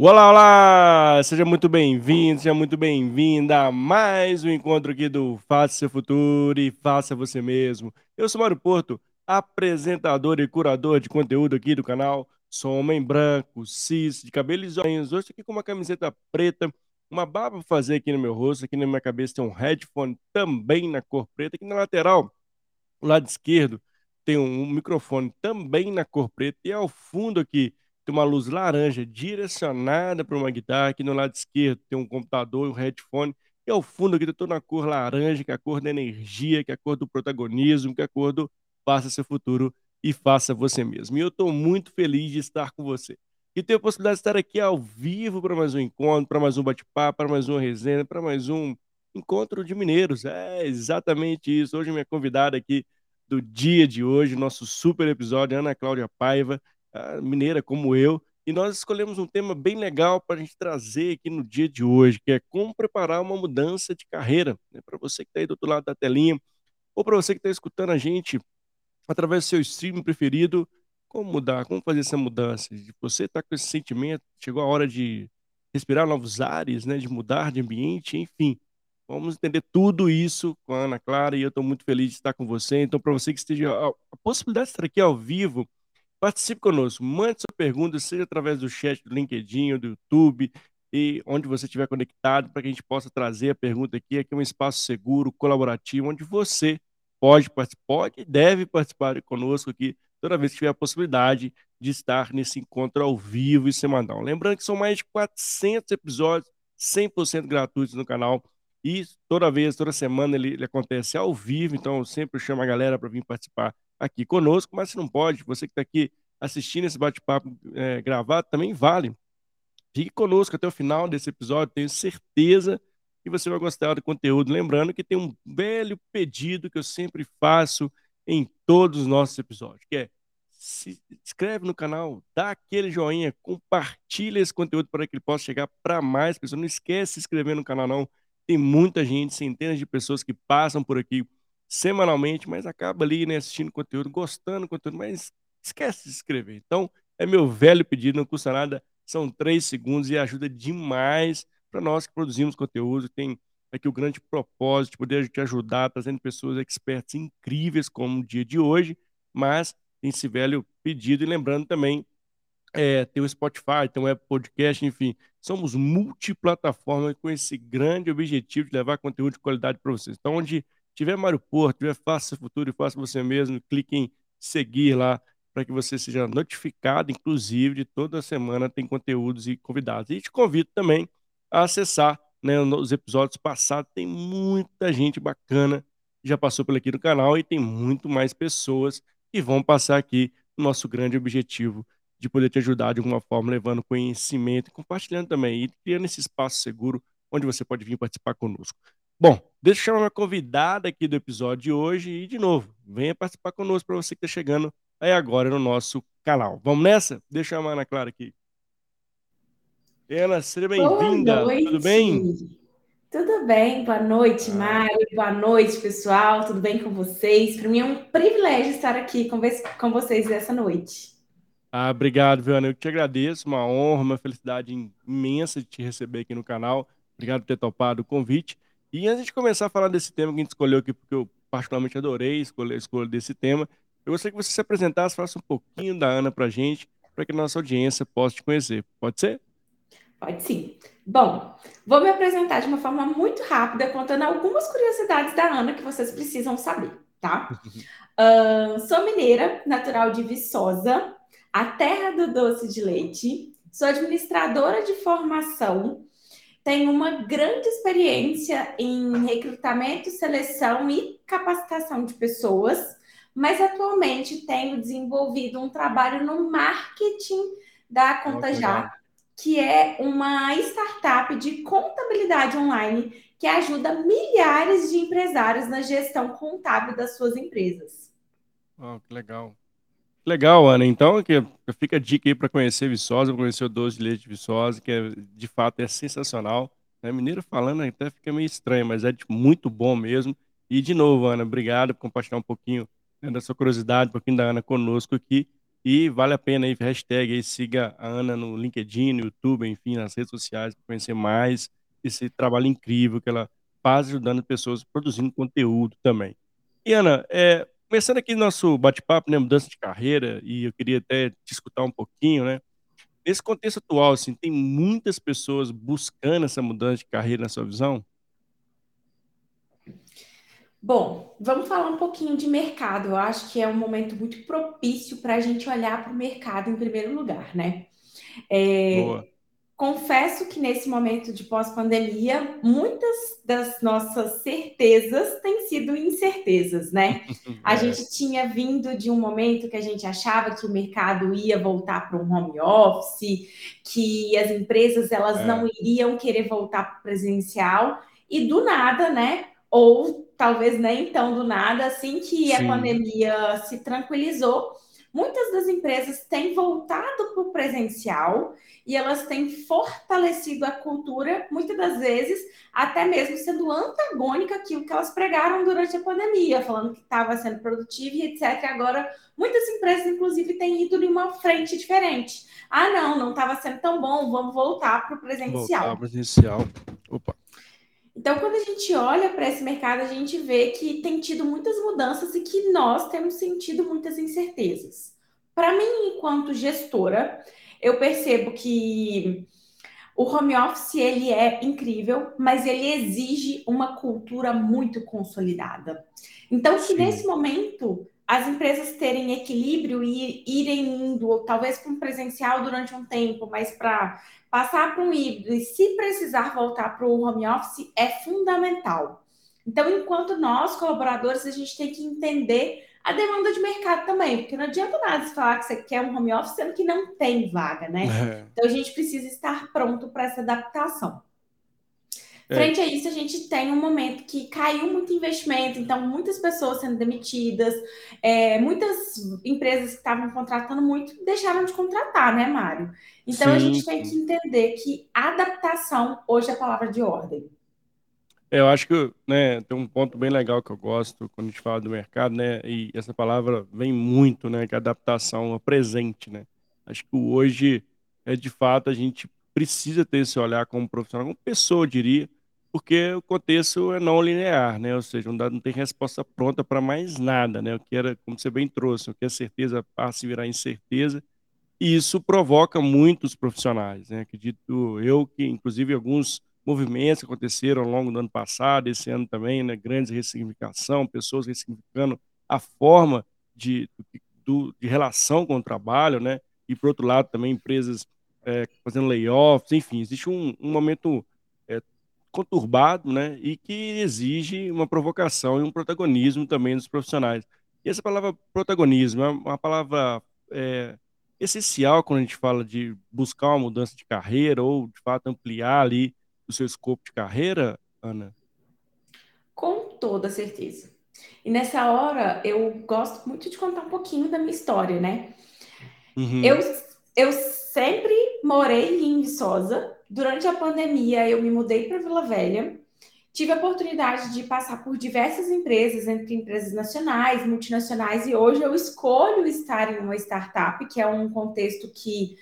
Olá, olá! Seja muito bem-vindo, seja muito bem-vinda a mais um encontro aqui do Faça Seu Futuro e Faça Você Mesmo. Eu sou Mário Porto, apresentador e curador de conteúdo aqui do canal. Sou homem branco, cis, de cabelos olhos. Hoje aqui com uma camiseta preta, uma barba para fazer aqui no meu rosto, aqui na minha cabeça tem um headphone também na cor preta. Aqui na lateral, do lado esquerdo, tem um microfone também na cor preta e ao fundo aqui tem uma luz laranja direcionada para uma guitarra. Aqui no lado esquerdo tem um computador, um headphone. E ao fundo aqui estou na cor laranja, que é a cor da energia, que é a cor do protagonismo, que é a cor do faça seu futuro e faça você mesmo. E eu estou muito feliz de estar com você. E ter a possibilidade de estar aqui ao vivo para mais um encontro, para mais um bate-papo, para mais uma resenha, para mais um encontro de mineiros. É exatamente isso. Hoje minha convidada aqui do dia de hoje, nosso super episódio, Ana Cláudia Paiva, mineira como eu, e nós escolhemos um tema bem legal para a gente trazer aqui no dia de hoje, que é como preparar uma mudança de carreira. Né? Para você que está aí do outro lado da telinha, ou para você que está escutando a gente através do seu streaming preferido, como mudar, como fazer essa mudança? Você está com esse sentimento, chegou a hora de respirar novos ares, né? de mudar de ambiente, enfim. Vamos entender tudo isso com a Ana Clara e eu estou muito feliz de estar com você. Então, para você que esteja a, a possibilidade de estar aqui ao vivo, Participe conosco, mande sua pergunta, seja através do chat do LinkedIn, do YouTube, e onde você estiver conectado, para que a gente possa trazer a pergunta aqui. Aqui é um espaço seguro, colaborativo, onde você pode participar, e deve participar conosco aqui toda vez que tiver a possibilidade de estar nesse encontro ao vivo e semanal. Lembrando que são mais de 400 episódios 100% gratuitos no canal e toda vez, toda semana ele, ele acontece ao vivo, então eu sempre chamo a galera para vir participar aqui conosco, mas se não pode, você que está aqui assistindo esse bate-papo é, gravado, também vale. Fique conosco até o final desse episódio, tenho certeza que você vai gostar do conteúdo. Lembrando que tem um velho pedido que eu sempre faço em todos os nossos episódios, que é se inscreve no canal, dá aquele joinha, compartilha esse conteúdo para que ele possa chegar para mais pessoas. Não esquece de se inscrever no canal, não. Tem muita gente, centenas de pessoas que passam por aqui semanalmente, mas acaba ali né, assistindo conteúdo, gostando do conteúdo, mas esquece de se inscrever. Então, é meu velho pedido, não custa nada, são três segundos e ajuda demais para nós que produzimos conteúdo. Tem aqui o grande propósito de poder te ajudar, trazendo pessoas expertas incríveis como o dia de hoje, mas tem esse velho pedido. E lembrando também, é, tem o Spotify, tem o Apple Podcast, enfim, somos multiplataforma com esse grande objetivo de levar conteúdo de qualidade para vocês. Então, onde tiver Mário Porto, tiver Faça Futuro e Faça Você Mesmo, clique em seguir lá para que você seja notificado, inclusive, de toda semana tem conteúdos e convidados. E te convido também a acessar né, os episódios passados, tem muita gente bacana que já passou por aqui no canal e tem muito mais pessoas que vão passar aqui no nosso grande objetivo de poder te ajudar de alguma forma, levando conhecimento e compartilhando também, e criando esse espaço seguro onde você pode vir participar conosco. Bom, deixa eu chamar minha convidada aqui do episódio de hoje e, de novo, venha participar conosco para você que está chegando aí agora no nosso canal. Vamos nessa? Deixa eu chamar a Ana Clara aqui. Ana, seja bem-vinda. Tudo bem? Tudo bem, boa noite, ah. Mário. Boa noite, pessoal. Tudo bem com vocês? Para mim é um privilégio estar aqui com, com vocês essa noite. Ah, obrigado, Viana. Eu te agradeço, uma honra, uma felicidade imensa de te receber aqui no canal. Obrigado por ter topado o convite. E antes de começar a falar desse tema que a gente escolheu aqui, porque eu particularmente adorei escolher, escolher desse tema, eu gostaria que você se apresentasse, falasse um pouquinho da Ana para a gente, para que a nossa audiência possa te conhecer. Pode ser? Pode sim. Bom, vou me apresentar de uma forma muito rápida, contando algumas curiosidades da Ana que vocês precisam saber, tá? uh, sou mineira, natural de Viçosa, a terra do doce de leite. Sou administradora de formação tenho uma grande experiência em recrutamento, seleção e capacitação de pessoas, mas atualmente tenho desenvolvido um trabalho no marketing da Conta Já, que é uma startup de contabilidade online que ajuda milhares de empresários na gestão contábil das suas empresas. Oh, que legal. Legal, Ana. Então, que fica a dica aí para conhecer Viçosa, para conhecer o doce de leite de Viçosa, que é, de fato é sensacional. É, mineiro falando até fica meio estranho, mas é muito bom mesmo. E de novo, Ana, obrigado por compartilhar um pouquinho né, da sua curiosidade, um pouquinho da Ana conosco aqui. E vale a pena aí, hashtag aí, siga a Ana no LinkedIn, no YouTube, enfim, nas redes sociais, para conhecer mais esse trabalho incrível que ela faz ajudando pessoas produzindo conteúdo também. E Ana, é, começando aqui nosso bate-papo, né, mudança de carreira, e eu queria até te escutar um pouquinho, né? Nesse contexto atual, assim, tem muitas pessoas buscando essa mudança de carreira na sua visão? Bom, vamos falar um pouquinho de mercado. Eu acho que é um momento muito propício para a gente olhar para o mercado em primeiro lugar, né? É, Boa. Confesso que nesse momento de pós-pandemia, muitas das nossas certezas têm sido incertezas, né? A É, gente tinha vindo de um momento que a gente achava que o mercado ia voltar para um home office, que as empresas elas não é, iriam querer voltar para o presencial, e do nada, né? Ou talvez nem tão do nada, assim que a sim, pandemia se tranquilizou, muitas das empresas têm voltado para o presencial e elas têm fortalecido a cultura, muitas das vezes, até mesmo sendo antagônica àquilo que elas pregaram durante a pandemia, falando que estava sendo produtivo e etc. Agora, muitas empresas, inclusive, têm ido em uma frente diferente. Ah, não, não estava sendo tão bom, vamos voltar para o voltar presencial. Então, quando a gente olha para esse mercado, a gente vê que tem tido muitas mudanças e que nós temos sentido muitas incertezas. Para mim, enquanto gestora, eu percebo que o home office ele é incrível, mas ele exige uma cultura muito consolidada. Então, que nesse momento as empresas terem equilíbrio e irem indo, ou talvez para um presencial durante um tempo, mas para passar para um híbrido e se precisar voltar para o home office é fundamental. Então, enquanto nós, colaboradores, a gente tem que entender a demanda de mercado também, porque não adianta nada você falar que você quer um home office sendo que não tem vaga, né? Então a gente precisa estar pronto para essa adaptação. É, é, Frente a isso, a gente tem um momento que caiu muito investimento, então muitas pessoas sendo demitidas, é, muitas empresas que estavam contratando muito deixaram de contratar, né, Mário? Então a sim, gente tem que entender que adaptação hoje é a palavra de ordem. É, eu acho que, né, tem um ponto bem legal que eu gosto quando a gente fala do mercado, né, e essa palavra vem muito, né, que é adaptação ao presente, né. Acho que hoje, é de fato, a gente precisa ter esse olhar como profissional, como pessoa, eu diria, porque o contexto é não linear, né, ou seja, não, dá, não tem resposta pronta para mais nada, né, o que era, como você bem trouxe, o que é certeza passa a virar incerteza, e isso provoca muitos profissionais, né? Acredito eu que, inclusive, alguns movimentos que aconteceram ao longo do ano passado, esse ano também, né? Grandes ressignificação, pessoas ressignificando a forma de, do, de relação com o trabalho, né? E, por outro lado, também empresas é, fazendo layoffs, enfim, existe um, um momento conturbado, né? E que exige uma provocação e um protagonismo também dos profissionais. E essa palavra protagonismo é uma palavra é, essencial quando a gente fala de buscar uma mudança de carreira ou, de fato, ampliar ali o seu escopo de carreira, Ana? Com toda certeza. E nessa hora, eu gosto muito de contar um pouquinho da minha história, né? Eu, Uhum. eu sempre morei em Viçosa. Durante a pandemia, eu me mudei para Vila Velha. Tive a oportunidade de passar por diversas empresas, entre empresas nacionais, multinacionais, e hoje eu escolho estar em uma startup, que é um contexto que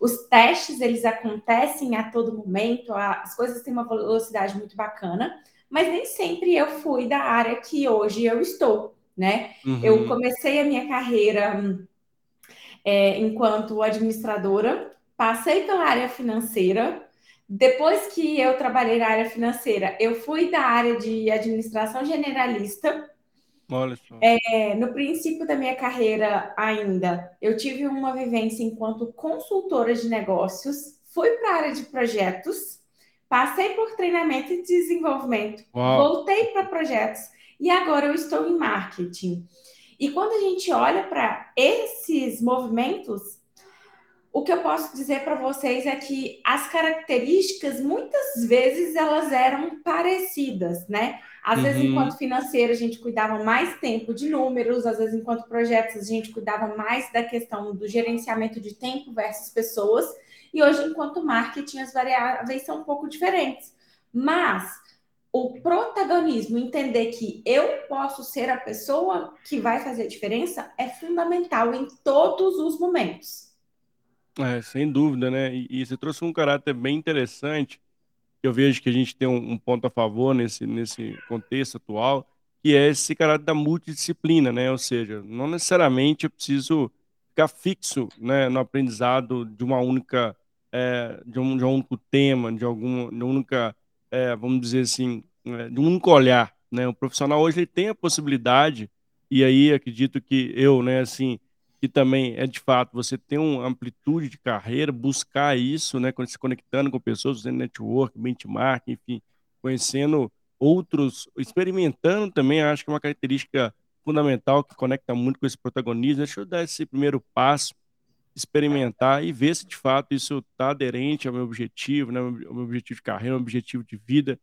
os testes eles acontecem a todo momento, as coisas têm uma velocidade muito bacana, mas nem sempre eu fui da área que hoje eu estou, né? Eu Uhum. comecei a minha carreira é, enquanto administradora, passei pela área financeira. Depois que eu trabalhei na área financeira, eu fui da área de administração generalista. Olha só. É, no princípio da minha carreira, ainda, eu tive uma vivência enquanto consultora de negócios, fui para a área de projetos, passei por treinamento e desenvolvimento, Uau. voltei para projetos e agora eu estou em marketing. E quando a gente olha para esses movimentos, o que eu posso dizer para vocês é que as características muitas vezes elas eram parecidas, né? Às vezes, Uhum. enquanto financeiro, a gente cuidava mais tempo de números, às vezes, enquanto projetos, a gente cuidava mais da questão do gerenciamento de tempo versus pessoas, e hoje, enquanto marketing, as variáveis são um pouco diferentes. Mas o protagonismo, entender que eu posso ser a pessoa que vai fazer a diferença, é fundamental em todos os momentos. É, sem dúvida, né? E, e você trouxe um caráter bem interessante, eu vejo que a gente tem um, um ponto a favor nesse, nesse contexto atual, que é esse caráter da multidisciplina, né? Ou seja, não necessariamente eu preciso ficar fixo né, no aprendizado de uma única, é, de, um, de um único tema, de alguma, de única, é, vamos dizer assim, é, de um único olhar, né? O profissional hoje ele tem a possibilidade, e aí acredito que eu, né, assim, que também é de fato você ter uma amplitude de carreira, buscar isso, né, se conectando com pessoas, fazendo network, benchmark, enfim, conhecendo outros, experimentando também, acho que é uma característica fundamental que conecta muito com esse protagonismo. Deixa eu dar esse primeiro passo, experimentar e ver se de fato isso está aderente ao meu objetivo, né, ao meu objetivo de carreira, ao meu objetivo de vida.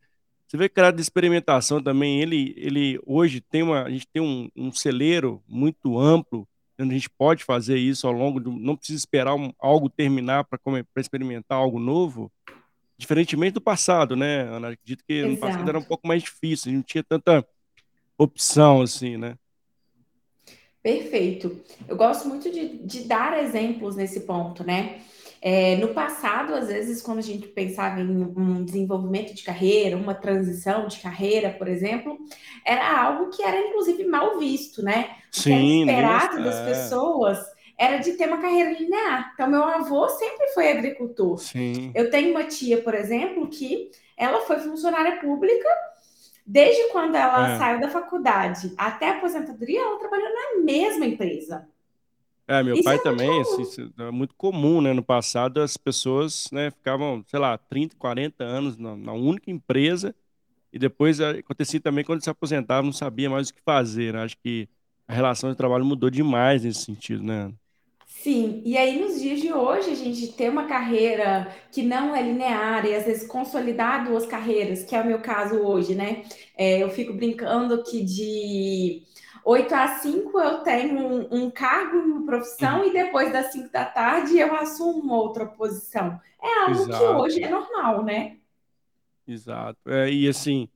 Você vê que a de experimentação também, ele, ele hoje tem uma, a gente tem um, um celeiro muito amplo a gente pode fazer isso ao longo do. Não precisa esperar um, algo terminar para experimentar algo novo, diferentemente do passado, né, Ana? Acredito que Exato. no passado era um pouco mais difícil, a gente não tinha tanta opção assim, né? Perfeito. Eu gosto muito de, de dar exemplos nesse ponto, né? É, no passado, às vezes, quando a gente pensava em um desenvolvimento de carreira, uma transição de carreira, por exemplo, era algo que era inclusive mal visto, né? O Sim, que era esperado das é. pessoas era de ter uma carreira linear. Então, meu avô sempre foi agricultor. Sim. Eu tenho uma tia, por exemplo, que ela foi funcionária pública desde quando ela é. saiu da faculdade até a aposentadoria, ela trabalhou na mesma empresa. É, meu Isso pai é também, assim, é muito comum, né? No passado, as pessoas, né, ficavam, sei lá, 30, 40 anos na, na única empresa e depois eh, acontecia também quando se aposentava, não sabia mais o que fazer, né? Acho que a relação de trabalho mudou demais nesse sentido, né? Sim, e aí nos dias de hoje a gente ter uma carreira que não é linear e às vezes consolidar duas carreiras, que é o meu caso hoje, né? É, eu fico brincando que de 8 às 5 eu tenho um, um cargo, uma profissão, uhum. e depois das 5 da tarde eu assumo outra posição. É algo Exato. que hoje é normal, né? Exato. É, e assim,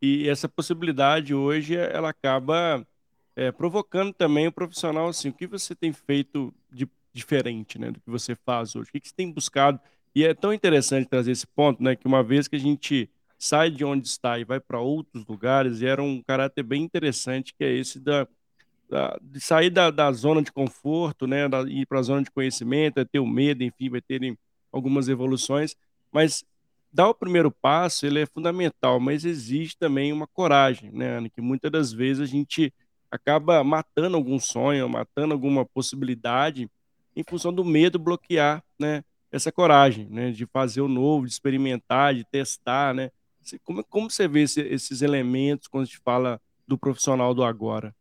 e essa possibilidade hoje ela acaba é, provocando também o profissional assim, o que você tem feito de diferente, né, do que você faz hoje? O que, que você tem buscado? E é tão interessante trazer esse ponto, né, que uma vez que a gente sai de onde está e vai para outros lugares, e era um caráter bem interessante, que é esse da, da de sair da, da, zona de conforto, né, da, ir para a zona de conhecimento, é ter o medo, enfim, vai ter algumas evoluções, mas dar o primeiro passo, ele é fundamental, mas exige também uma coragem, né, Ana, que muitas das vezes a gente acaba matando algum sonho, matando alguma possibilidade em função do medo bloquear, né, essa coragem, né, de fazer o novo, de experimentar, de testar, né, como, como você vê esse, esses elementos quando a gente fala do profissional do agora?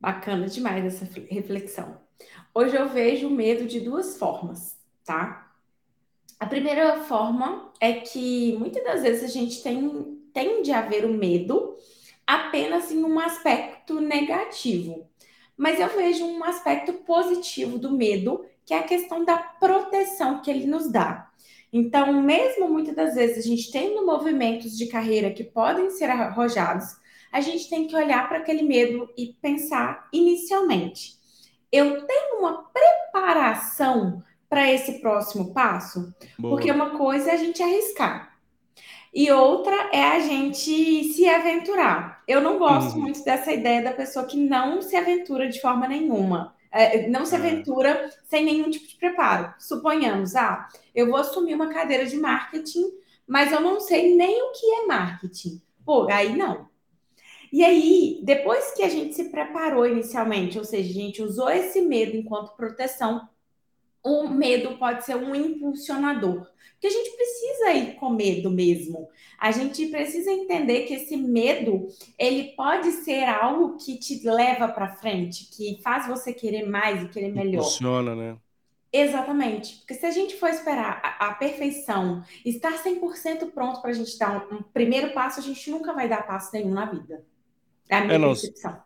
Bacana demais essa reflexão. Hoje eu vejo o medo de duas formas, tá? A primeira forma é que muitas das vezes a gente tem, tende a ver o medo apenas em um aspecto negativo. Mas eu vejo um aspecto positivo do medo, que é a questão da proteção que ele nos dá. Então, mesmo muitas das vezes a gente tendo movimentos de carreira que podem ser arrojados, a gente tem que olhar para aquele medo e pensar inicialmente: eu tenho uma preparação para esse próximo passo? Boa. Porque uma coisa é a gente arriscar. E outra é a gente se aventurar. Eu não gosto uhum. muito dessa ideia da pessoa que não se aventura de forma nenhuma. É, não se é. aventura sem nenhum tipo de preparo. Suponhamos, ah, eu vou assumir uma cadeira de marketing, mas eu não sei nem o que é marketing. Pô, aí não. E aí, depois que a gente se preparou inicialmente, ou seja, a gente usou esse medo enquanto proteção, o medo pode ser um impulsionador. Porque a gente precisa ir com medo mesmo. A gente precisa entender que esse medo, ele pode ser algo que te leva para frente, que faz você querer mais e querer melhor. Funciona, né? Exatamente. Porque se a gente for esperar a, a perfeição, estar 100% pronto para a gente dar um, um, primeiro passo, a gente nunca vai dar passo nenhum na vida. É a minha é, não, percepção.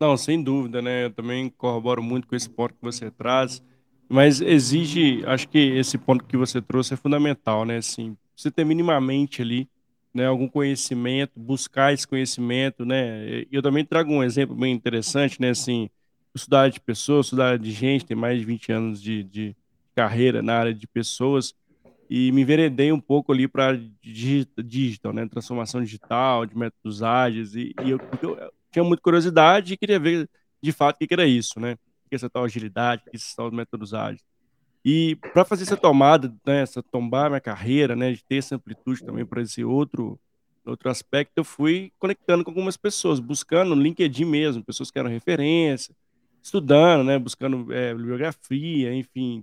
Não, sem dúvida, né? Eu também corroboro muito com esse ponto que você traz. Mas exige, acho que esse ponto que você trouxe é fundamental, né? Assim, você ter minimamente ali né, algum conhecimento, buscar esse conhecimento, né? Eu também trago um exemplo bem interessante, né, assim, estudar de pessoas, estudar de gente, tem mais de 20 anos de de carreira na área de pessoas, e me enveredei um pouco ali digi digital, né, transformação digital, de métodos ágeis e e eu eu tinha muita curiosidade e queria ver, de fato, o que era isso, né, essa tal agilidade, que é esses tal métodos ágeis. E pra fazer essa tomada, né, essa tombar minha carreira, né, de ter essa amplitude também pra esse outro outro aspecto, eu fui conectando com algumas pessoas, buscando no LinkedIn mesmo, pessoas que eram referência, estudando, né, buscando, eh, bibliografia, enfim,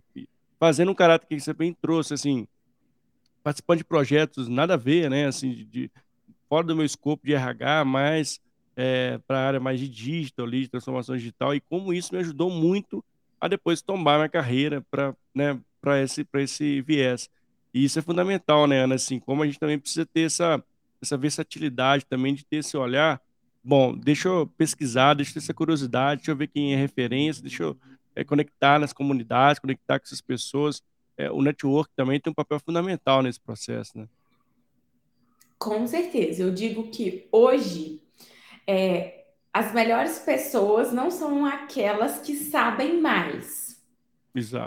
fazendo um caráter que você bem trouxe, assim, participando de projetos nada a ver, né, assim, de de fora do meu escopo de RH, mas, eh, pra área mais de digital ali, de transformação digital e como isso me ajudou muito a depois tombar minha carreira pra, né, esse esse viés. E isso é fundamental, né, Ana, assim, como a gente também precisa ter essa essa versatilidade também de ter esse olhar: "Bom, deixa eu pesquisar, deixa eu ter essa curiosidade, deixa eu ver quem é referência, deixa eu, eh, conectar nas comunidades, conectar com essas pessoas". Eh, o network também tem um papel fundamental nesse processo, né. Com certeza, eu digo que hoje, eh, as melhores pessoas não são aquelas que sabem mais,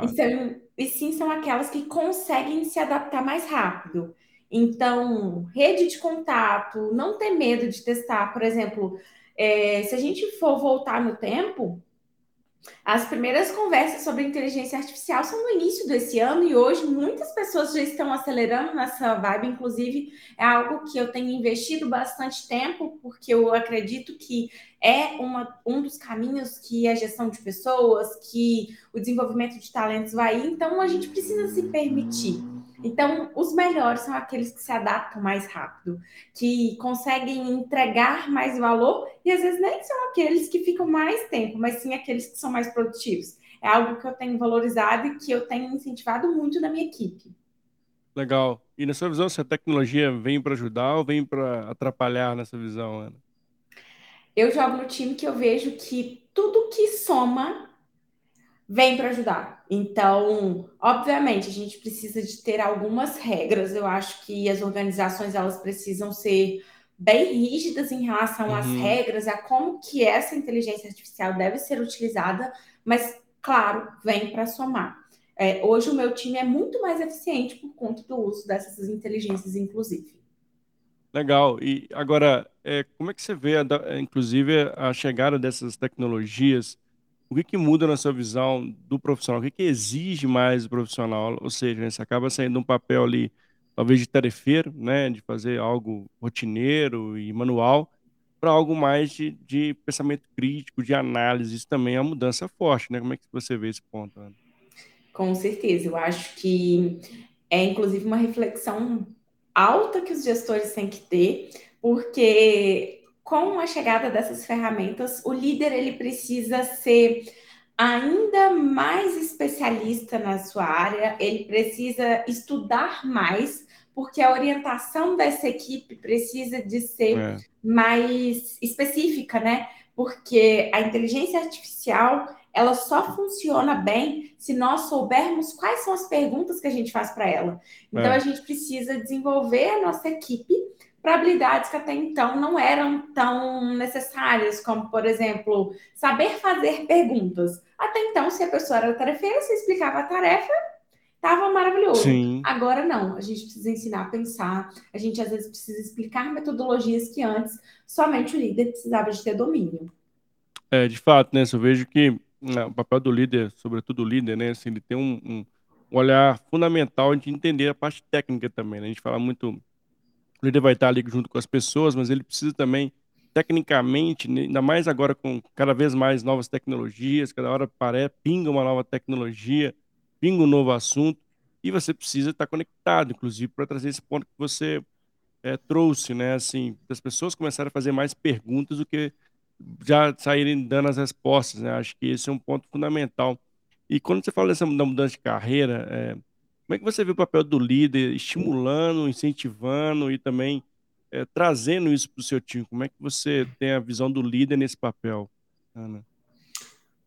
e Exato. são e sim são aquelas que conseguem se adaptar mais rápido. Então, rede de contato, não ter medo de testar, por exemplo, eh, se a gente for voltar no tempo, as primeiras conversas sobre inteligência artificial são no início desse ano e hoje muitas pessoas já estão acelerando nessa vibe, inclusive é algo que eu tenho investido bastante tempo, porque eu acredito que é uma um dos caminhos que a gestão de pessoas, que o desenvolvimento de talentos vai ir, então a gente precisa se permitir. Então, os melhores são aqueles que se adaptam mais rápido, que conseguem entregar mais valor e às vezes nem são aqueles que ficam mais tempo, mas sim aqueles que são mais produtivos. É algo que eu tenho valorizado e que eu tenho incentivado muito na minha equipe. Legal. E na sua visão, se a tecnologia vem pra ajudar ou vem pra atrapalhar nessa visão, Ana? Eu jogo no time que eu vejo que tudo que soma, vem pra ajudar. Então, obviamente, a gente precisa de ter algumas regras, eu acho que as organizações elas precisam ser bem rígidas em relação às Uhum. regras, a como que essa inteligência artificial deve ser utilizada, mas claro, vem pra somar. Eh, hoje o meu time é muito mais eficiente por conta do uso dessas inteligências, inclusive. Legal. E agora, eh, como é que você vê a inclusive a chegada dessas tecnologias, o que que muda na sua visão do profissional? O que que exige mais do profissional? Ou seja, né, você acaba saindo um papel ali, talvez de tarefeiro, né, de fazer algo rotineiro e manual, pra algo mais de de pensamento crítico, de análise, isso também é uma mudança forte, né. Como é que você vê esse ponto, Ana? Com certeza, eu acho que é inclusive uma reflexão alta que os gestores têm que ter, porque com a chegada dessas ferramentas, o líder ele precisa ser ainda mais especialista na sua área, ele precisa estudar mais, porque a orientação dessa equipe precisa de ser É. mais específica, né, porque a inteligência artificial, ela só funciona bem se nós soubermos quais são as perguntas que a gente faz pra ela. Então a É. gente precisa desenvolver a nossa equipe pra habilidades que até então não eram tão necessárias, como, por exemplo, saber fazer perguntas. Até então, se a pessoa era tarefeira, você explicava a tarefa, estava maravilhoso. Sim. Agora não, a gente precisa ensinar a pensar, a gente às vezes precisa explicar metodologias que antes somente o líder precisava de ter domínio. É, de fato, né, se eu vejo que, né, o papel do líder, sobretudo o líder, né, assim, ele tem um um um olhar fundamental de entender a parte técnica também, né, a gente fala muito o líder vai estar ali junto com as pessoas, mas ele precisa também, tecnicamente, né, ainda mais agora com cada vez mais novas tecnologias, cada hora apare pinga uma nova tecnologia, pinga um novo assunto, e você precisa estar conectado, inclusive pra trazer esse ponto que você, eh, trouxe, né, assim, das pessoas começarem a fazer mais perguntas do que já saírem dando as respostas, né, acho que esse é um ponto fundamental. E quando você fala dessa da mudança de carreira, eh, como é que você vê o papel do líder estimulando, incentivando e também, eh, trazendo isso para o seu time? Como é que você tem a visão do líder nesse papel, Ana?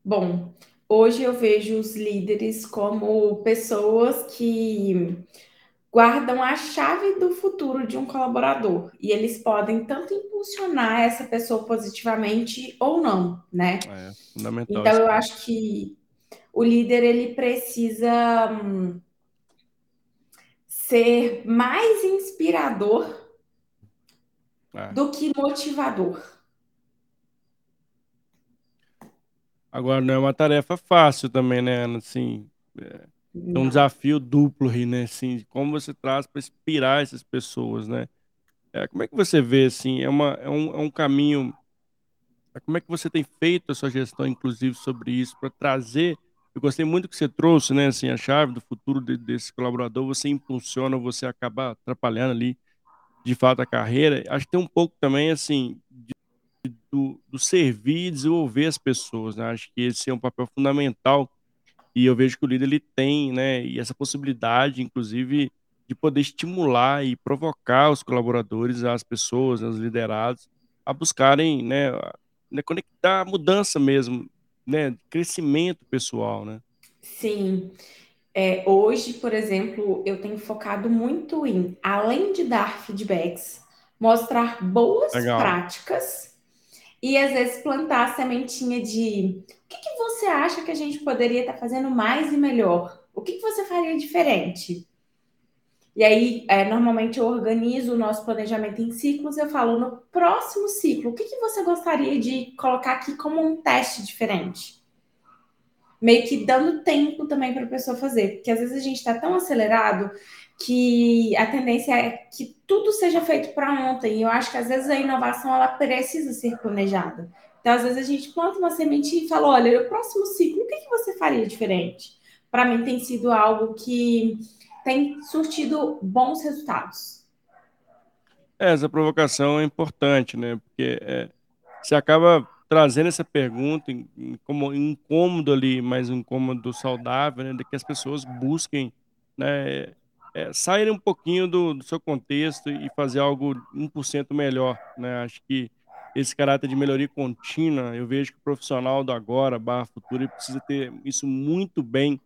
Bom, hoje eu vejo os líderes como pessoas que guardam a chave do futuro de um colaborador e eles podem tanto impulsionar essa pessoa positivamente ou não, né? É, fundamental. Então eu acho que o líder ele precisa hum, ser mais inspirador é. do que motivador. Agora não é uma tarefa fácil também, né, Ana? Assim, é, é um desafio duplo né? Assim, como você traz para inspirar essas pessoas, né? É, como é que você vê, assim, é, uma, é, um, é um caminho... É, como é que você tem feito a sua gestão, inclusive, sobre isso, para trazer... Eu gostei muito que você trouxe, né, assim, a chave do futuro de, desse colaborador, você impulsiona, você acaba atrapalhando ali, de fato, a carreira. Acho que tem um pouco também, assim, de, do, do servir e desenvolver as pessoas, né? Acho que esse é um papel fundamental e eu vejo que o líder ele tem, né, e essa possibilidade, inclusive, de poder estimular e provocar os colaboradores, as pessoas, os liderados, a buscarem, né, né conectar a mudança mesmo, né, crescimento pessoal, né? Sim. É, hoje, por exemplo, eu tenho focado muito em, além de dar feedbacks, mostrar boas Legal. práticas e às vezes plantar a sementinha de o que, que você acha que a gente poderia estar tá fazendo mais e melhor? O que, que você faria diferente? E aí, é, normalmente eu organizo o nosso planejamento em ciclos. Eu falo no próximo ciclo, o que, que você gostaria de colocar aqui como um teste diferente? Meio que dando tempo também para a pessoa fazer, porque às vezes a gente está tão acelerado que a tendência é que tudo seja feito para ontem. E eu acho que às vezes a inovação ela precisa ser planejada. Então, às vezes a gente planta uma semente e fala: olha, no próximo ciclo, o que, que você faria diferente? Para mim, tem sido algo que tem surtido bons resultados. É, essa provocação é importante, né? Porque é, você acaba trazendo essa pergunta como incômodo ali, mas um incômodo saudável, né? De que as pessoas busquem né, é, sair um pouquinho do, do seu contexto e fazer algo 1% melhor, né? Acho que esse caráter de melhoria contínua, eu vejo que o profissional do agora, barra futuro, precisa ter isso muito bem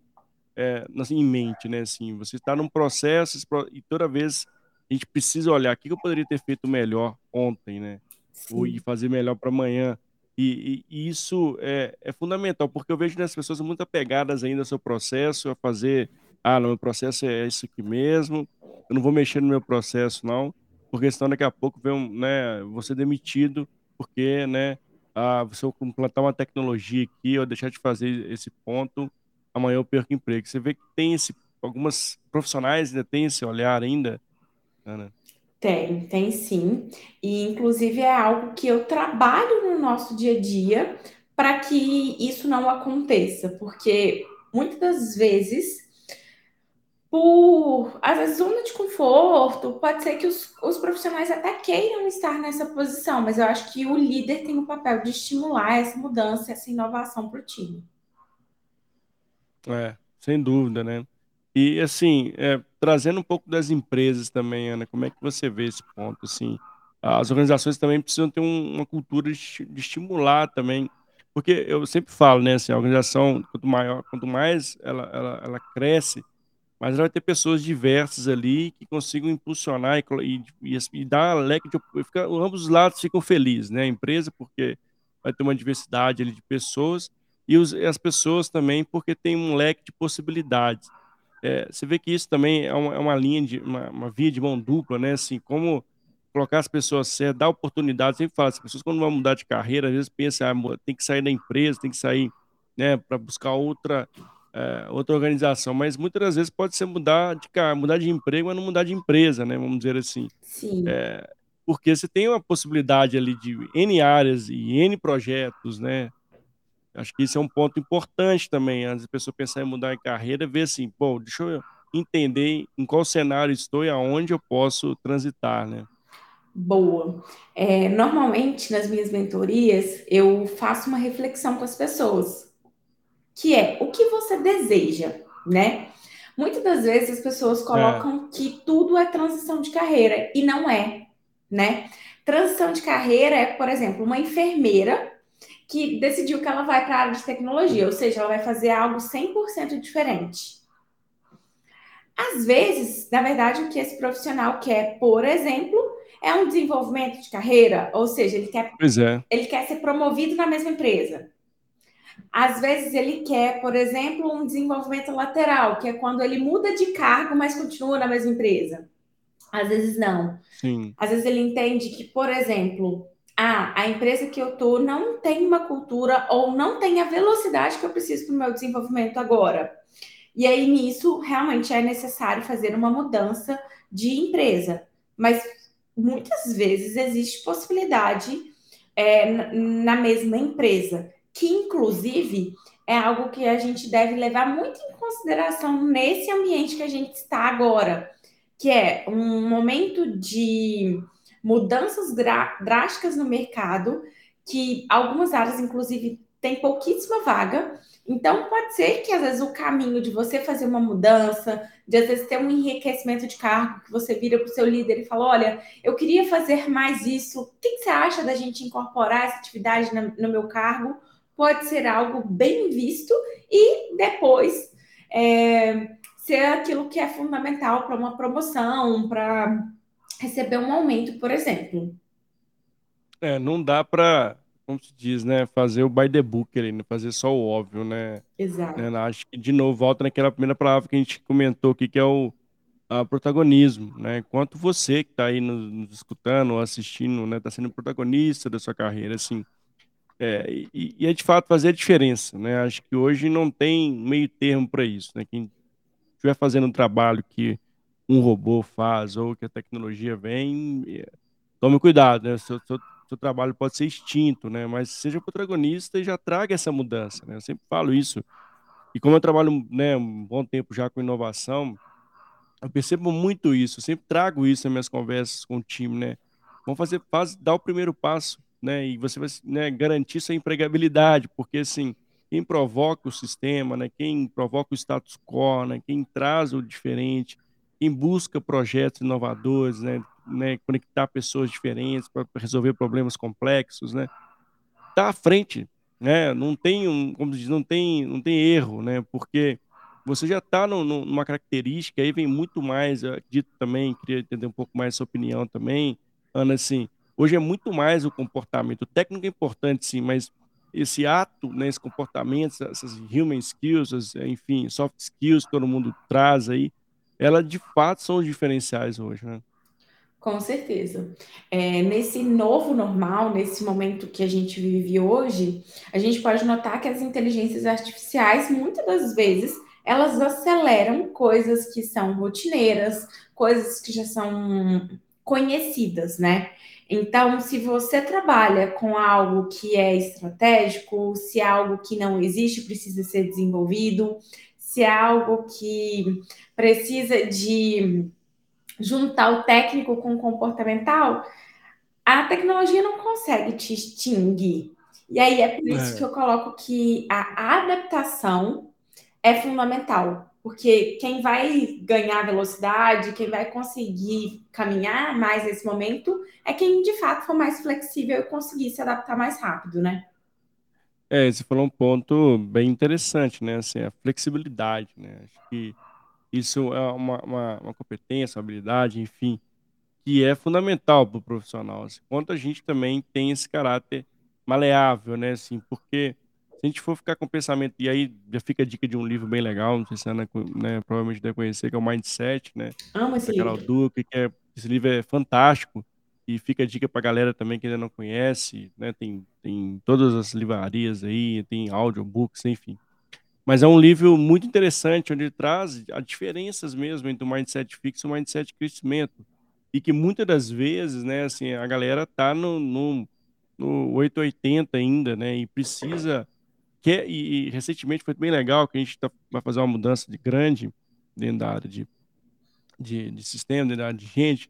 é, assim, em mente, né? Assim, você está num processo e toda vez a gente precisa olhar o que eu poderia ter feito melhor ontem, né? Sim. Ou e fazer melhor para amanhã. E, e, e, isso é, é fundamental, porque eu vejo que as pessoas muito apegadas ainda ao seu processo, a fazer ah, no meu processo é isso aqui mesmo, eu não vou mexer no meu processo, não, porque senão daqui a pouco vem um, né, você demitido, porque, né, ah, se eu implantar uma tecnologia aqui, ou deixar de fazer esse ponto, amanhã eu perco emprego. Você vê que tem esse, algumas profissionais ainda têm esse olhar ainda, Ana? Tem, tem sim. E inclusive é algo que eu trabalho no nosso dia a dia para que isso não aconteça, porque muitas das vezes por, às vezes, zona de conforto, pode ser que os, os profissionais até queiram estar nessa posição, mas eu acho que o líder tem o papel de estimular essa mudança, essa inovação para o time. É, sem dúvida, né? E, assim, é, trazendo um pouco das empresas também, Ana, como é que você vê esse ponto, assim? As organizações também precisam ter um, uma cultura de, de, estimular também, porque eu sempre falo, né, assim, a organização, quanto maior, quanto mais ela, ela, ela cresce, mas vai ter pessoas diversas ali que consigam impulsionar e, e, e dar leque de fica, ambos os lados ficam felizes, né? A empresa porque vai ter uma diversidade ali de pessoas e, os, e as pessoas também porque tem um leque de possibilidades. É, você vê que isso também é uma, é uma linha de uma, uma, via de mão dupla, né? Assim, como colocar as pessoas certas, dar oportunidade. Sempre falo, as pessoas quando vão mudar de carreira, às vezes pensam, ah, tem que sair da empresa, tem que sair, né, para buscar outra é, outra organização, mas muitas das vezes pode ser mudar de mudar de emprego, mas não mudar de empresa, né? Vamos dizer assim. Sim. É, porque você tem uma possibilidade ali de N áreas e N projetos, né? Acho que isso é um ponto importante também, antes da pessoa pensar em mudar de carreira, ver assim, pô, deixa eu entender em qual cenário estou e aonde eu posso transitar, né? Boa. É, normalmente, nas minhas mentorias, eu faço uma reflexão com as pessoas que é o que você deseja, né? Muitas das vezes as pessoas colocam é. que tudo é transição de carreira e não é, né? Transição de carreira é, por exemplo, uma enfermeira que decidiu que ela vai para a área de tecnologia, ou seja, ela vai fazer algo 100% diferente. Às vezes, na verdade, o que esse profissional quer, por exemplo, é um desenvolvimento de carreira, ou seja, ele quer, é. ele quer ser promovido na mesma empresa. Às vezes ele quer, por exemplo, um desenvolvimento lateral, que é quando ele muda de cargo, mas continua na mesma empresa. Às vezes não. Sim. Às vezes ele entende que, por exemplo, ah, a empresa que eu tô não tem uma cultura ou não tem a velocidade que eu preciso para o meu desenvolvimento agora. E aí, nisso, realmente é necessário fazer uma mudança de empresa. Mas muitas vezes existe possibilidade é, na mesma empresa, que inclusive é algo que a gente deve levar muito em consideração nesse ambiente que a gente está agora, que é um momento de mudanças drásticas no mercado, que algumas áreas, inclusive, têm pouquíssima vaga, então, pode ser que às vezes o caminho de você fazer uma mudança, de às vezes ter um enriquecimento de cargo, que você vira para o seu líder e fala: Olha, eu queria fazer mais isso, o que, que você acha da gente incorporar essa atividade no meu cargo? Pode ser algo bem visto e depois é, ser aquilo que é fundamental para uma promoção, para receber um aumento, por exemplo. É, não dá para como se diz, né, fazer o by the book ali, né, fazer só o óbvio, né? Exato. Né, acho que, de novo, volta naquela primeira palavra que a gente comentou aqui, que é o a protagonismo, né? Quanto você que está aí nos, nos escutando assistindo, né, está sendo protagonista da sua carreira, assim. É, e, e, é de fato fazer a diferença, né? Acho que hoje não tem meio termo para isso, né? Quem estiver fazendo um trabalho que um robô faz ou que a tecnologia vem, tome cuidado, né? Se eu, se eu seu trabalho pode ser extinto, né? Mas seja protagonista e já traga essa mudança, né? Eu sempre falo isso. E como eu trabalho, né, um bom tempo já com inovação, eu percebo muito isso. Eu sempre trago isso nas minhas conversas com o time, né? Vamos fazer, faz, dar o primeiro passo, né? E você vai né, garantir sua empregabilidade, porque assim, quem provoca o sistema, né? Quem provoca o status quo, né? Quem traz o diferente, quem busca projetos inovadores, né? né, conectar pessoas diferentes para resolver problemas complexos, né? Tá à frente, né? Não tem um, como diz, não tem, não tem erro, né? Porque você já está numa característica, aí vem muito mais, eu acredito também, queria entender um pouco mais a sua opinião também, Ana, assim, hoje é muito mais o comportamento, o técnico é importante sim, mas esse ato, né, esse comportamento, essas human skills, enfim, soft skills que todo mundo traz aí, ela de fato são os diferenciais hoje, né? Com certeza. É, nesse novo normal, nesse momento que a gente vive hoje, a gente pode notar que as inteligências artificiais, muitas das vezes, elas aceleram coisas que são rotineiras, coisas que já são conhecidas, né? Então, se você trabalha com algo que é estratégico, se é algo que não existe, precisa ser desenvolvido, se é algo que precisa de juntar o técnico com o comportamental, a tecnologia não consegue te extinguir. E aí é por isso é. que eu coloco que a adaptação é fundamental, porque quem vai ganhar velocidade, quem vai conseguir caminhar mais nesse momento, é quem de fato for mais flexível e conseguir se adaptar mais rápido, né? É, você falou um ponto bem interessante, né? Assim, a flexibilidade, né? Acho que isso é uma, uma, uma competência, uma habilidade, enfim, que é fundamental para o profissional. Assim, quanto a gente também tem esse caráter maleável, né? Assim, porque se a gente for ficar com o pensamento, e aí já fica a dica de um livro bem legal, não sei se a Ana né, provavelmente deve conhecer, que é o Mindset, né? Amo esse livro. Duque, que é, esse livro é fantástico. E fica a dica para galera também que ainda não conhece, né? Tem, tem todas as livrarias aí, tem audiobooks, enfim. Mas é um livro muito interessante, onde traz as diferenças mesmo entre o mindset fixo e o mindset de crescimento. E que muitas das vezes, né, assim, a galera tá no, no, no 880 ainda, né, e precisa... Quer, e, e recentemente foi bem legal que a gente tá, vai fazer uma mudança de grande dentro da área de, de, de sistema, dentro da área de gente.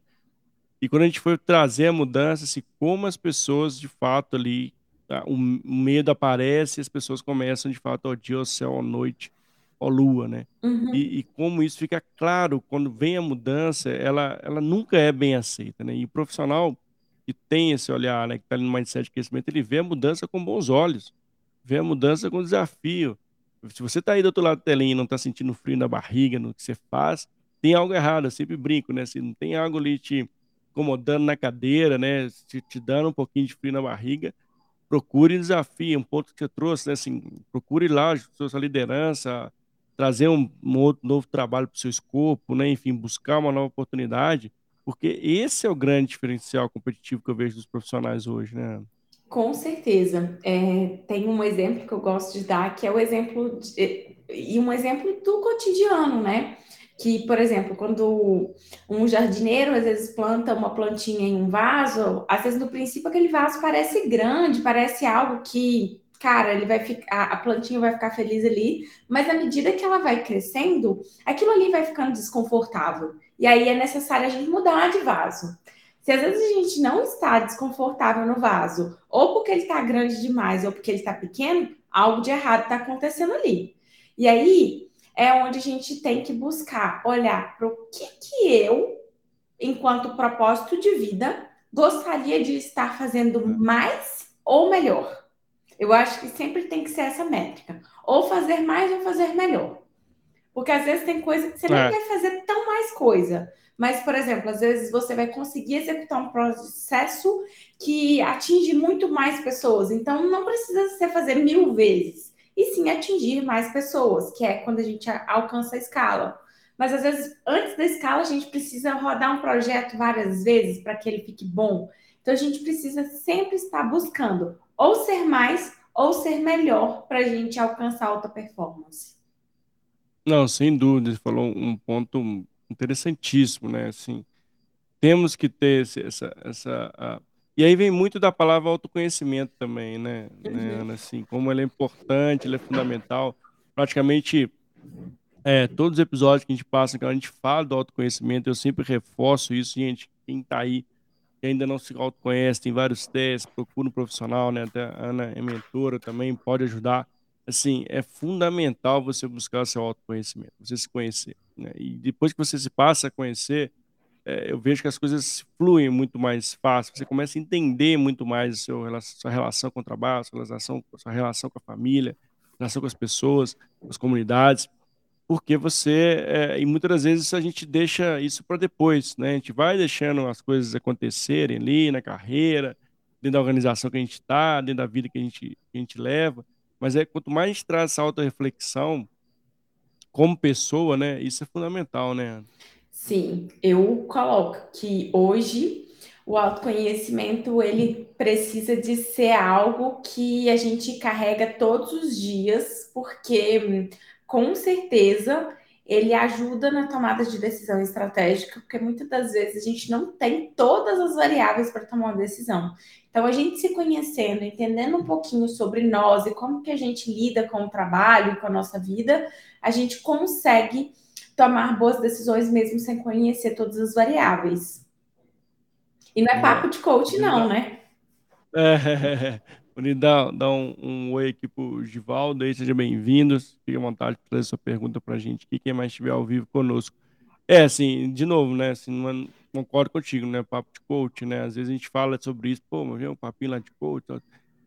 E quando a gente foi trazer a mudança, assim, como as pessoas de fato ali Tá? O medo aparece e as pessoas começam de fato ao dia, ao céu, à noite, à lua, né? Uhum. E, e, como isso fica claro quando vem a mudança, ela, ela nunca é bem aceita, né? E o profissional que tem esse olhar, né, que está ali no mindset de crescimento, ele vê a mudança com bons olhos, vê a mudança com desafio. Se você está aí do outro lado da telinha e não está sentindo frio na barriga, no que você faz, tem algo errado, eu sempre brinco, né? Se não tem algo ali te incomodando na cadeira, né? Te, te dando um pouquinho de frio na barriga, procure desafio, um ponto que você trouxe, né? Assim, procure lá sua liderança, trazer um, um outro novo trabalho para o seu escopo, né? Enfim, buscar uma nova oportunidade, porque esse é o grande diferencial competitivo que eu vejo dos profissionais hoje, né? Com certeza. É, tem um exemplo que eu gosto de dar, que é o exemplo de, e um exemplo do cotidiano, né? Que, por exemplo, quando um jardineiro às vezes planta uma plantinha em um vaso, às vezes no princípio aquele vaso parece grande, parece algo que, cara, ele vai ficar, a plantinha vai ficar feliz ali, mas à medida que ela vai crescendo, aquilo ali vai ficando desconfortável. E aí é necessário a gente mudar de vaso. Se às vezes a gente não está desconfortável no vaso, ou porque ele está grande demais, ou porque ele está pequeno, algo de errado está acontecendo ali. E aí é onde a gente tem que buscar olhar para o que, que eu, enquanto propósito de vida, gostaria de estar fazendo mais ou melhor. Eu acho que sempre tem que ser essa métrica. Ou fazer mais ou fazer melhor. Porque às vezes tem coisa que você é. não quer fazer tão mais coisa. Mas, por exemplo, às vezes você vai conseguir executar um processo que atinge muito mais pessoas. Então, não precisa você fazer mil vezes, e sim atingir mais pessoas, que é quando a gente alcança a escala. Mas às vezes, antes da escala, a gente precisa rodar um projeto várias vezes para que ele fique bom. Então, a gente precisa sempre estar buscando ou ser mais ou ser melhor para a gente alcançar alta performance. Não, sem dúvida, você falou um ponto interessantíssimo, né? Assim, temos que ter essa, essa a... e aí vem muito da palavra autoconhecimento também, né, né Ana? Assim, como ele é importante, ele é fundamental. Praticamente é, todos os episódios que a gente passa, que a gente fala do autoconhecimento, eu sempre reforço isso, gente. Quem está aí que ainda não se autoconhece, tem vários testes, procura um profissional, né? Até a Ana é mentora também, pode ajudar. Assim, é fundamental você buscar seu autoconhecimento, você se conhecer. Né? E depois que você se passa a conhecer, é, eu vejo que as coisas fluem muito mais fácil. Você começa a entender muito mais seu, sua relação com o trabalho, sua relação, sua relação com a família, relação com as pessoas, com as comunidades, porque você é, e muitas das vezes a gente deixa isso para depois, né? A gente vai deixando as coisas acontecerem ali na carreira, dentro da organização que a gente está, dentro da vida que a gente, que a gente leva. Mas é quanto mais a gente traz essa auto-reflexão, como pessoa, né? Isso é fundamental, né? Sim, eu coloco que hoje o autoconhecimento ele precisa de ser algo que a gente carrega todos os dias, porque com certeza ele ajuda na tomada de decisão estratégica, porque muitas das vezes a gente não tem todas as variáveis para tomar uma decisão. Então, a gente se conhecendo, entendendo um pouquinho sobre nós e como que a gente lida com o trabalho com a nossa vida, a gente consegue tomar boas decisões mesmo sem conhecer todas as variáveis. E não é papo de coach, não, né? É, Unidão, dá um, um oi aqui pro Givaldo aí, seja bem-vindo. Fique à vontade de fazer sua pergunta pra gente aqui, quem mais estiver ao vivo conosco. É, assim, de novo, né, assim, não, é, concordo contigo, né, papo de coach, né, às vezes a gente fala sobre isso, pô, mas vem um papinho lá de coach,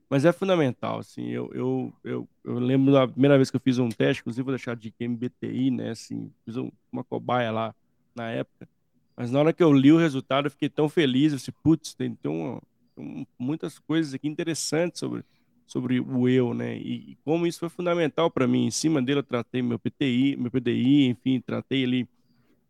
mas é fundamental, assim, eu, eu, eu, eu, lembro da primeira vez que eu fiz um teste, inclusive vou deixar de MBTI, né, assim, fiz um, uma cobaia lá na época, mas na hora que eu li o resultado eu fiquei tão feliz, eu disse, putz, tem, tem uma, muitas coisas aqui interessantes sobre, sobre o eu, né? E, e como isso foi fundamental para mim. Em cima dele eu tratei meu PTI, meu PDI, enfim, tratei ali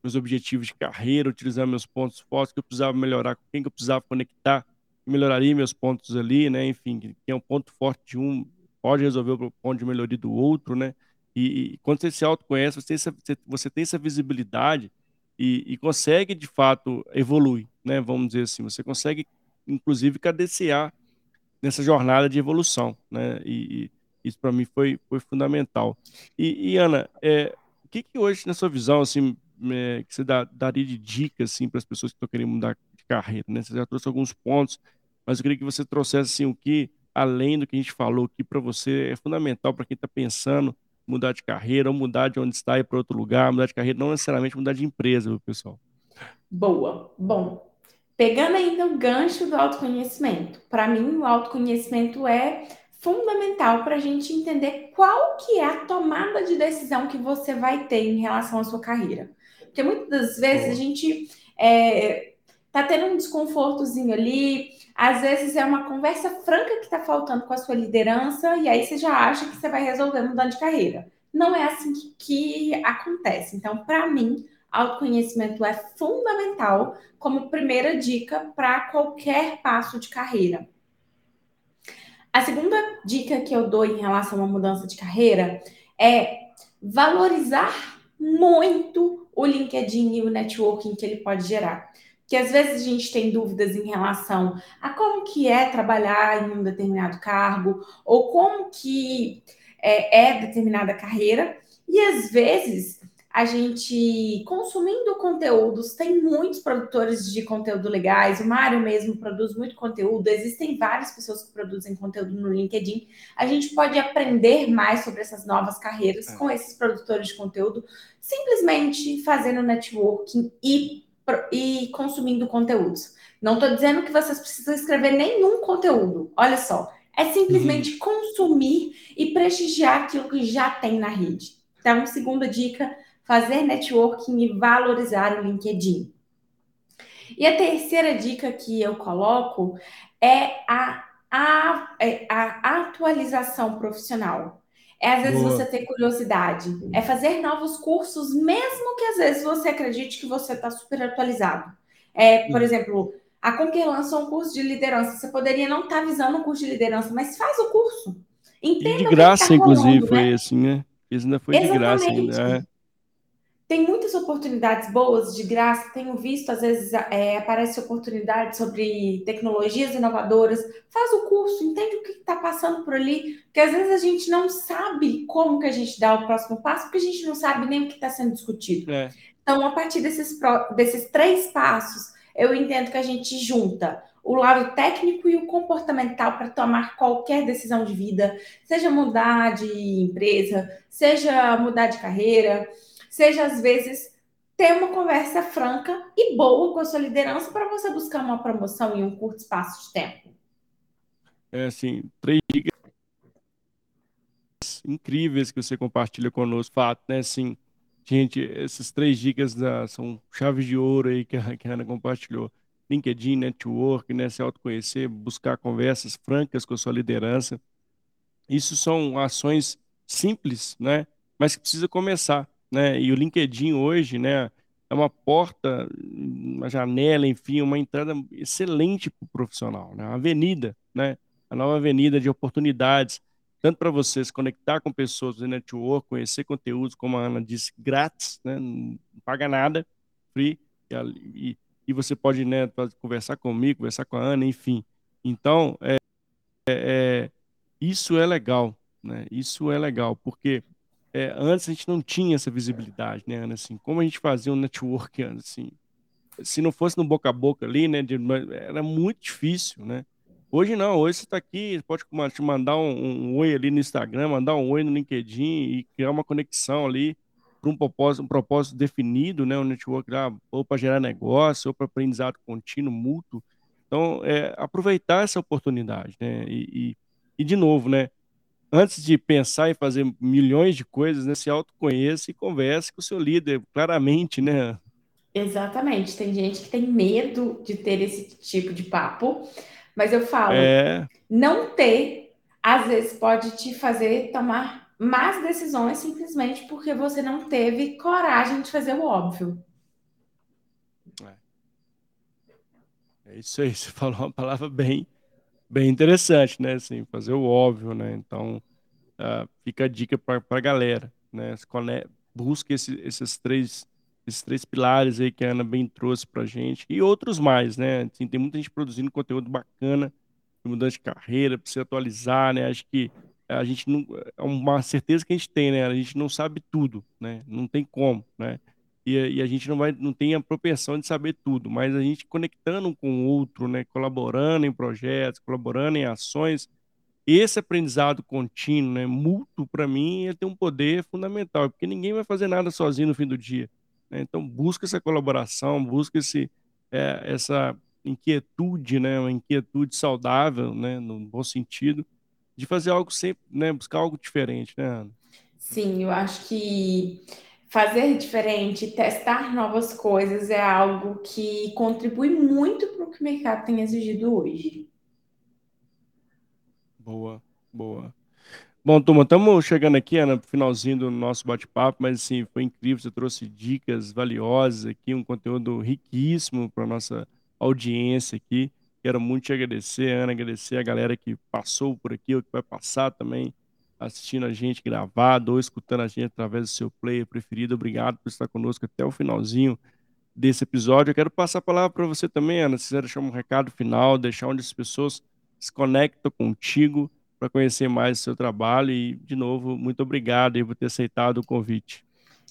meus objetivos de carreira, utilizando meus pontos fortes que eu precisava melhorar, com quem que eu precisava conectar, melhoraria meus pontos ali, né? Enfim, que é um ponto forte de um pode resolver o ponto de melhoria do outro, né? E, e quando você se autoconhece, você tem essa, você tem essa visibilidade e, e consegue de fato evoluir, né? Vamos dizer assim, você consegue inclusive, cadenciar nessa jornada de evolução, né? E, e isso para mim foi, foi fundamental. E, Ana, é, o que, que hoje, na sua visão, assim, é, que você dá, daria de dicas assim, para as pessoas que estão querendo mudar carreira? Né? Você já trouxe alguns pontos, mas eu queria que você trouxesse assim, o que, além do que a gente falou aqui para você, é fundamental para quem está pensando mudar de carreira ou mudar de onde está e para outro lugar, mudar de carreira, não necessariamente mudar de empresa, viu, pessoal? Boa. Bom, Pegando ainda o gancho do autoconhecimento, para mim o autoconhecimento é fundamental para a gente entender qual que é a tomada de decisão que você vai ter em relação à sua carreira. Porque muitas das vezes a gente é, tá tendo um desconfortozinho ali, às vezes é uma conversa franca que está faltando com a sua liderança, e aí você já acha que você vai resolver mudando de carreira. Não é assim que, que acontece. Então, para mim, autoconhecimento é fundamental como primeira dica para qualquer passo de carreira. A segunda dica que eu dou em relação a uma mudança de carreira é valorizar muito o LinkedIn e o networking que ele pode gerar. Que às vezes a gente tem dúvidas em relação a como que é trabalhar em um determinado cargo ou como que é, é determinada carreira. E às vezes a gente consumindo conteúdos, tem muitos produtores de conteúdo legais, o Mário mesmo produz muito conteúdo, existem várias pessoas que produzem conteúdo no LinkedIn. A gente pode aprender mais sobre essas novas carreiras é. com esses produtores de conteúdo, simplesmente fazendo networking e, e consumindo conteúdos. Não estou dizendo que vocês precisam escrever nenhum conteúdo, olha só. É simplesmente uhum. consumir e prestigiar aquilo que já tem na rede. Então, segunda dica, fazer networking e valorizar o LinkedIn. E a terceira dica que eu coloco é a, a, é a atualização profissional. É às vezes Boa. você ter curiosidade, é fazer novos cursos, mesmo que às vezes você acredite que você está super atualizado. É, por exemplo, a Conquer lançou um curso de liderança. Você poderia não estar tá visando um curso de liderança, mas faz o curso. Entenda de graça, tá rolando, inclusive, né? foi assim, né? Isso ainda foi Exatamente. de graça ainda. Tem muitas oportunidades boas de graça. Tenho visto, às vezes, é, aparece oportunidade sobre tecnologias inovadoras. Faz o curso, entende o que está passando por ali. Porque às vezes a gente não sabe como que a gente dá o próximo passo, porque a gente não sabe nem o que está sendo discutido. É. Então, a partir desses, desses três passos, eu entendo que a gente junta o lado técnico e o comportamental para tomar qualquer decisão de vida, seja mudar de empresa, seja mudar de carreira seja às vezes ter uma conversa franca e boa com a sua liderança para você buscar uma promoção em um curto espaço de tempo. É assim, três dicas incríveis que você compartilha conosco, fato, né? Assim, gente, essas três dicas da, são chaves de ouro aí que a, que a Ana compartilhou. LinkedIn, network, né? Se autoconhecer, buscar conversas francas com a sua liderança. Isso são ações simples, né? Mas que precisa começar né? E o LinkedIn hoje, né, é uma porta, uma janela, enfim, uma entrada excelente para o profissional, né? Uma avenida, né? A nova avenida de oportunidades, tanto para você se conectar com pessoas do network, conhecer conteúdos, como a Ana disse, grátis, né? Não paga nada, free, e, e você pode, né, conversar comigo, conversar com a Ana, enfim. Então, é, é, é isso é legal, né? Isso é legal, porque é, antes a gente não tinha essa visibilidade, né, Ana? Assim, como a gente fazia um network, assim, se não fosse no boca a boca ali, né, de, era muito difícil, né? Hoje não, hoje você está aqui, pode te mandar um, um, oi ali no Instagram, mandar um oi no LinkedIn e criar uma conexão ali para um propósito, um propósito definido, né, um network lá, ou para gerar negócio, ou para aprendizado contínuo, mútuo. Então, é, aproveitar essa oportunidade, né? E, e, e de novo, né? Antes de pensar em fazer milhões de coisas, né, se autoconheça e converse com o seu líder, claramente, né? Exatamente. Tem gente que tem medo de ter esse tipo de papo, mas eu falo, é... não ter, às vezes, pode te fazer tomar más decisões simplesmente porque você não teve coragem de fazer o óbvio. É, é isso aí, você falou uma palavra bem bem interessante, né? Assim, fazer o óbvio, né? Então, uh, fica a dica para a galera, né? Busque esse, esses três esses três pilares aí que a Ana bem trouxe para gente e outros mais, né? Assim, tem muita gente produzindo conteúdo bacana, mudando de carreira, para atualizar, né? Acho que a gente não é uma certeza que a gente tem, né? A gente não sabe tudo, né? Não tem como, né? E, e, a gente não vai, não tem a propensão de saber tudo, mas a gente conectando com o outro, né, colaborando em projetos, colaborando em ações, esse aprendizado contínuo, né, mútuo, para mim, ele tem um poder fundamental, porque ninguém vai fazer nada sozinho no fim do dia. Né? Então, busca essa colaboração, busca esse, é, essa inquietude, né, uma inquietude saudável, né, no bom sentido, de fazer algo sempre, né, buscar algo diferente, né, Ana? Sim, eu acho que fazer diferente, testar novas coisas é algo que contribui muito para o que o mercado tem exigido hoje. Boa, boa. Bom, turma, estamos chegando aqui, Ana, no finalzinho do nosso bate-papo, mas assim, foi incrível, você trouxe dicas valiosas aqui, um conteúdo riquíssimo para nossa audiência aqui. Quero muito te agradecer, Ana, agradecer a galera que passou por aqui, ou que vai passar também, assistindo a gente gravado ou escutando a gente através do seu player preferido. Obrigado por estar conosco até o finalzinho desse episódio. Eu quero passar a palavra para você também, Ana, se quiser deixar um recado final, deixar onde as pessoas se conectam contigo para conhecer mais o seu trabalho e, de novo, muito obrigado por ter aceitado o convite.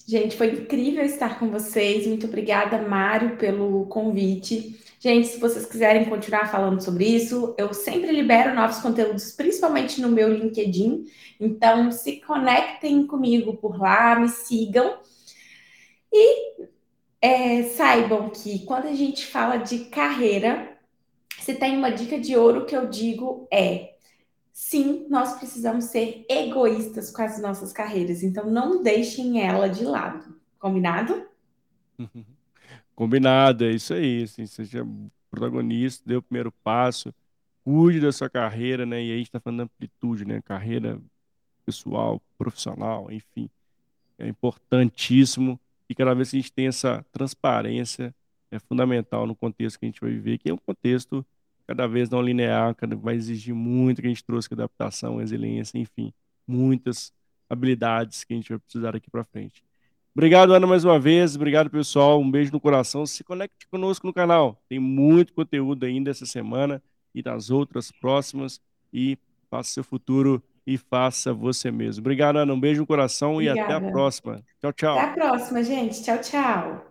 Gente, foi incrível estar com vocês. Muito obrigada, Mário, pelo convite. Gente, se vocês quiserem continuar falando sobre isso, eu sempre libero novos conteúdos, principalmente no meu LinkedIn. Então, se conectem comigo por lá, me sigam. E é, saibam que quando a gente fala de carreira, se tem uma dica de ouro que eu digo é sim, nós precisamos ser egoístas com as nossas carreiras. Então, não deixem ela de lado. Combinado? Combinado, é isso aí. Assim, seja protagonista, dê o primeiro passo, cuide da sua carreira, né? E aí a gente está falando de amplitude, né? Carreira pessoal, profissional, enfim. É importantíssimo. E cada vez que a gente tem essa transparência, é fundamental no contexto que a gente vai viver, que é um contexto cada vez não linear, cada vai exigir muito que a gente trouxe adaptação, resiliência, enfim, muitas habilidades que a gente vai precisar aqui para frente. Obrigado, Ana, mais uma vez. Obrigado, pessoal. Um beijo no coração. Se conecte conosco no canal. Tem muito conteúdo ainda essa semana e nas outras próximas. E faça seu futuro e faça você mesmo. Obrigado, Ana. Um beijo no coração Obrigada. e até a próxima. Tchau, tchau. Até a próxima, gente. Tchau, tchau.